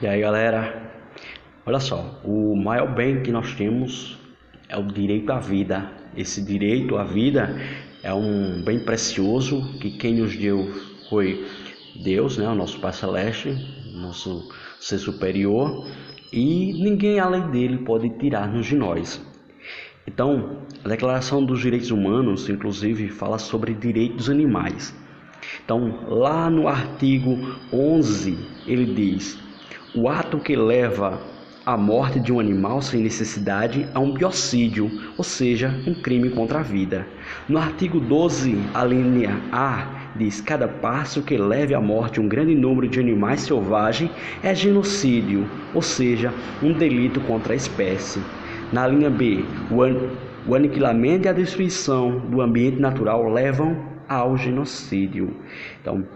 E aí galera, olha só, o maior bem que nós temos é o direito à vida. Esse direito à vida é um bem precioso que quem nos deu foi Deus, né, o nosso Pai Celeste, nosso ser superior, e ninguém além dele pode tirar-nos de nós. Então, a Declaração dos Direitos Humanos, inclusive, fala sobre direitos animais. Então, lá no artigo 11, ele diz: o ato que leva à morte de um animal sem necessidade a um biocídio, ou seja, um crime contra a vida. No artigo 12, a linha A diz: cada passo que leve à morte um grande número de animais selvagens é genocídio, ou seja, um delito contra a espécie. Na linha B, o aniquilamento e a destruição do ambiente natural levam ao genocídio. Então,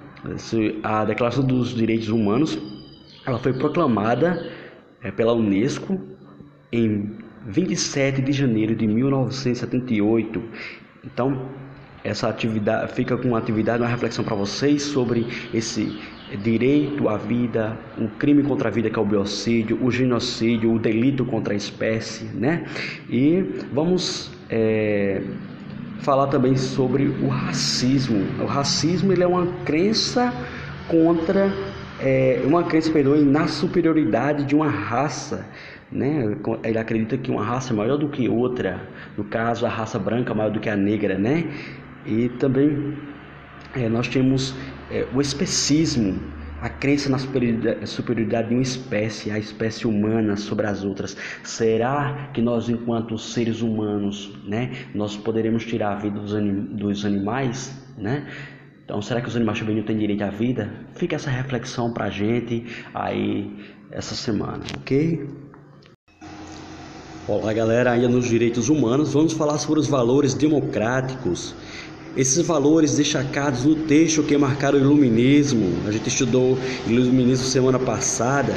a Declaração dos Direitos Humanos ela foi proclamada é, pela Unesco em 27 de janeiro de 1978. Então, essa atividade fica com uma atividade, uma reflexão para vocês sobre esse direito à vida, o crime contra a vida que é o biocídio, o genocídio, o delito contra a espécie, né? E vamos é, falar também sobre o racismo. O racismo ele é uma crença contra é, uma crença, perdoe, na superioridade de uma raça. Né? Ele acredita que uma raça é maior do que outra, no caso a raça branca é maior do que a negra, né? E também é, nós temos é, o especismo, a crença na superioridade de uma espécie, a espécie humana sobre as outras. Será que nós, enquanto seres humanos, né, nós poderemos tirar a vida dos, anim dos animais, né? Então, será que os animais também têm direito à vida? Fica essa reflexão para a gente aí essa semana, ok? Olá, galera, ainda nos direitos humanos, vamos falar sobre os valores democráticos. Esses valores destacados no texto que marcaram o iluminismo. A gente estudou iluminismo semana passada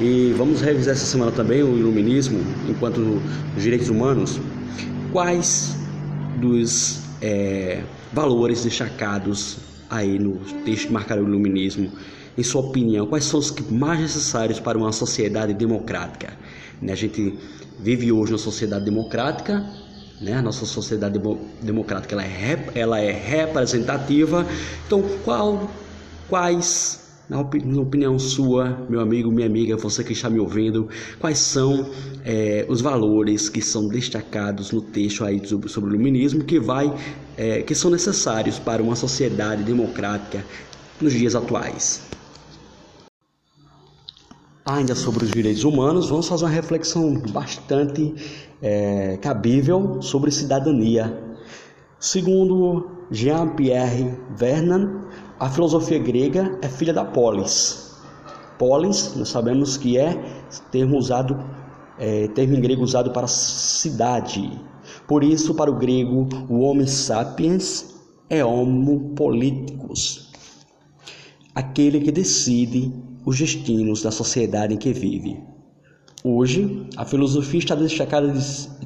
e vamos revisar essa semana também o iluminismo enquanto os direitos humanos. Quais dos é, valores destacados aí no texto que marcaram o iluminismo, em sua opinião, quais são os mais necessários para uma sociedade democrática? Né, a gente vive hoje uma sociedade democrática, né? A nossa sociedade democrática ela é, ela é representativa. Então, qual, quais na opinião sua, meu amigo, minha amiga, você que está me ouvindo, quais são é, os valores que são destacados no texto aí sobre, o iluminismo que vai, é, que são necessários para uma sociedade democrática nos dias atuais? Ainda sobre os direitos humanos, vamos fazer uma reflexão bastante é, cabível sobre cidadania. Segundo Jean-Pierre Vernant, a filosofia grega é filha da polis. Polis, nós sabemos que é termo usado, é, termo em grego usado para cidade. Por isso, para o grego, o homem sapiens é homo politicus, aquele que decide os destinos da sociedade em que vive. Hoje, a filosofia está destacada,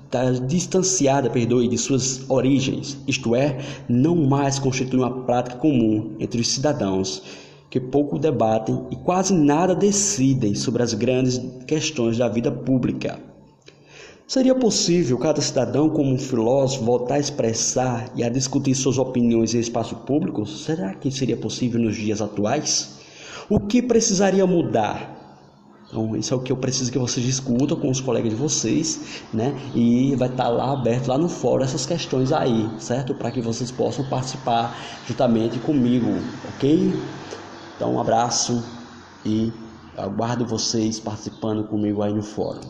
está distanciada, perdoe, de suas origens, isto é, não mais constitui uma prática comum entre os cidadãos, que pouco debatem e quase nada decidem sobre as grandes questões da vida pública. Seria possível cada cidadão, como um filósofo, voltar a expressar e a discutir suas opiniões em espaço público? Será que seria possível nos dias atuais? O que precisaria mudar então, isso é o que eu preciso que vocês discutam com os colegas de vocês, né? E vai estar lá aberto lá no fórum essas questões aí, certo? Para que vocês possam participar juntamente comigo, ok? Então, um abraço e aguardo vocês participando comigo aí no fórum.